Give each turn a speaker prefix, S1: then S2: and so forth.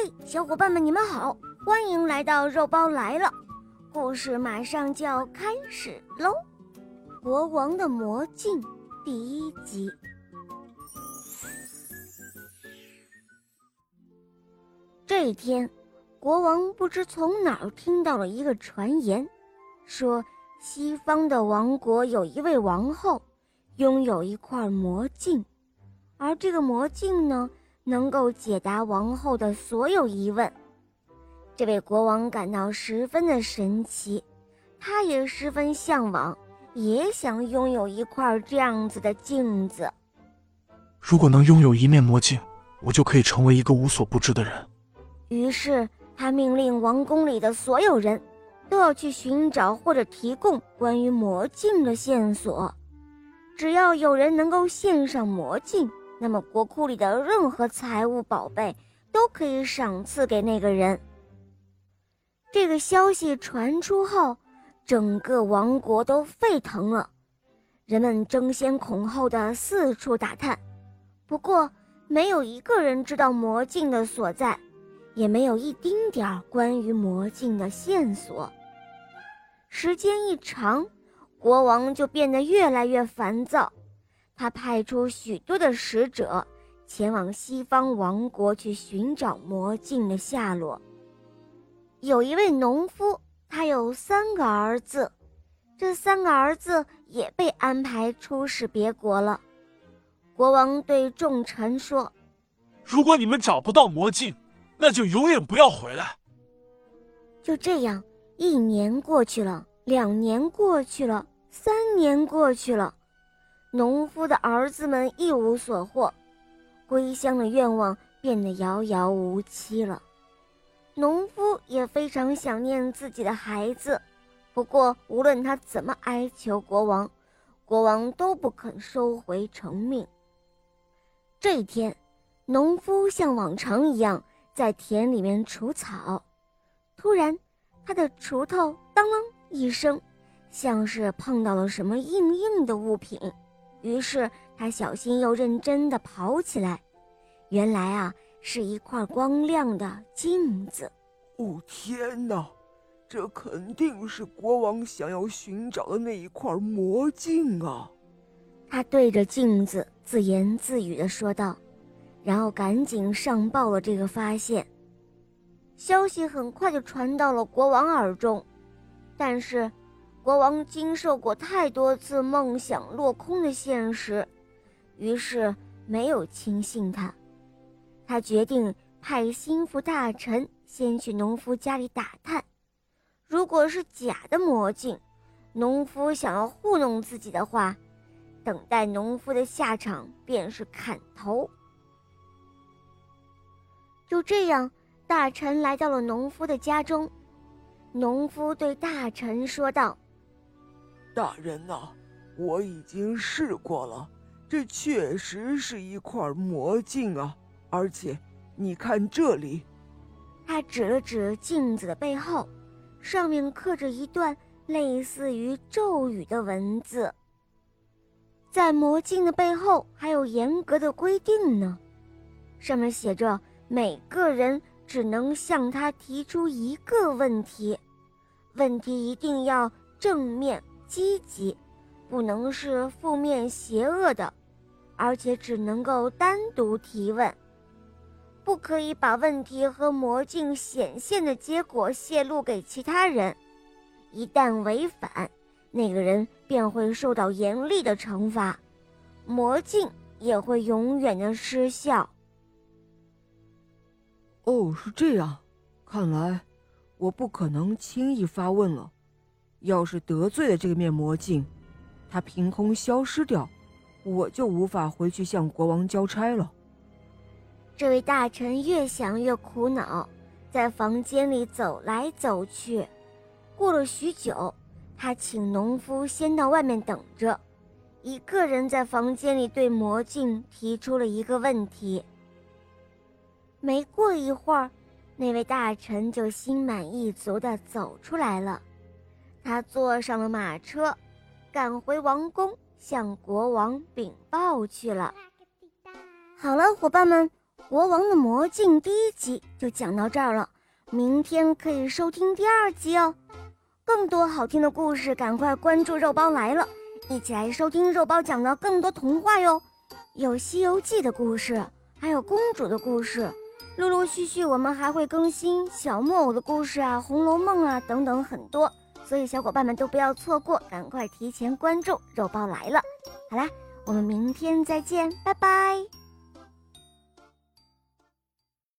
S1: 嘿，小伙伴们，你们好，欢迎来到肉包来了。故事马上就要开始喽，《国王的魔镜》第一集。这一天，国王不知从哪儿听到了一个传言，说西方的王国有一位王后，拥有一块魔镜，而这个魔镜呢？能够解答王后的所有疑问，这位国王感到十分的神奇，他也十分向往，也想拥有一块这样子的镜子。
S2: 如果能拥有一面魔镜，我就可以成为一个无所不知的人。
S1: 于是他命令王宫里的所有人都要去寻找或者提供关于魔镜的线索，只要有人能够献上魔镜。那么，国库里的任何财物宝贝都可以赏赐给那个人。这个消息传出后，整个王国都沸腾了，人们争先恐后的四处打探。不过，没有一个人知道魔镜的所在，也没有一丁点儿关于魔镜的线索。时间一长，国王就变得越来越烦躁。他派出许多的使者前往西方王国去寻找魔镜的下落。有一位农夫，他有三个儿子，这三个儿子也被安排出使别国了。国王对众臣说：“
S2: 如果你们找不到魔镜，那就永远不要回来。”
S1: 就这样，一年过去了，两年过去了，三年过去了。农夫的儿子们一无所获，归乡的愿望变得遥遥无期了。农夫也非常想念自己的孩子，不过无论他怎么哀求国王，国王都不肯收回成命。这一天，农夫像往常一样在田里面除草，突然，他的锄头当啷一声，像是碰到了什么硬硬的物品。于是他小心又认真地跑起来，原来啊是一块光亮的镜子。
S3: 哦天哪，这肯定是国王想要寻找的那一块魔镜啊！
S1: 他对着镜子自言自语地说道，然后赶紧上报了这个发现。消息很快就传到了国王耳中，但是。国王经受过太多次梦想落空的现实，于是没有轻信他。他决定派心腹大臣先去农夫家里打探，如果是假的魔镜，农夫想要糊弄自己的话，等待农夫的下场便是砍头。就这样，大臣来到了农夫的家中，农夫对大臣说道。
S3: 大人呐，我已经试过了，这确实是一块魔镜啊！而且，你看这里，
S1: 他指了指镜子的背后，上面刻着一段类似于咒语的文字。在魔镜的背后还有严格的规定呢，上面写着：每个人只能向他提出一个问题，问题一定要正面。积极，不能是负面邪恶的，而且只能够单独提问，不可以把问题和魔镜显现的结果泄露给其他人。一旦违反，那个人便会受到严厉的惩罚，魔镜也会永远的失效。
S3: 哦，是这样，看来我不可能轻易发问了。要是得罪了这面魔镜，它凭空消失掉，我就无法回去向国王交差了。
S1: 这位大臣越想越苦恼，在房间里走来走去。过了许久，他请农夫先到外面等着，一个人在房间里对魔镜提出了一个问题。没过一会儿，那位大臣就心满意足地走出来了。他坐上了马车，赶回王宫向国王禀报去了。好了，伙伴们，国王的魔镜第一集就讲到这儿了，明天可以收听第二集哦。更多好听的故事，赶快关注肉包来了，一起来收听肉包讲的更多童话哟。有《西游记》的故事，还有公主的故事，陆陆续续我们还会更新小木偶的故事啊，《红楼梦》啊等等很多，所以小伙伴们都不要错过，赶快提前关注肉包来了。好啦，我们明天再见，拜拜。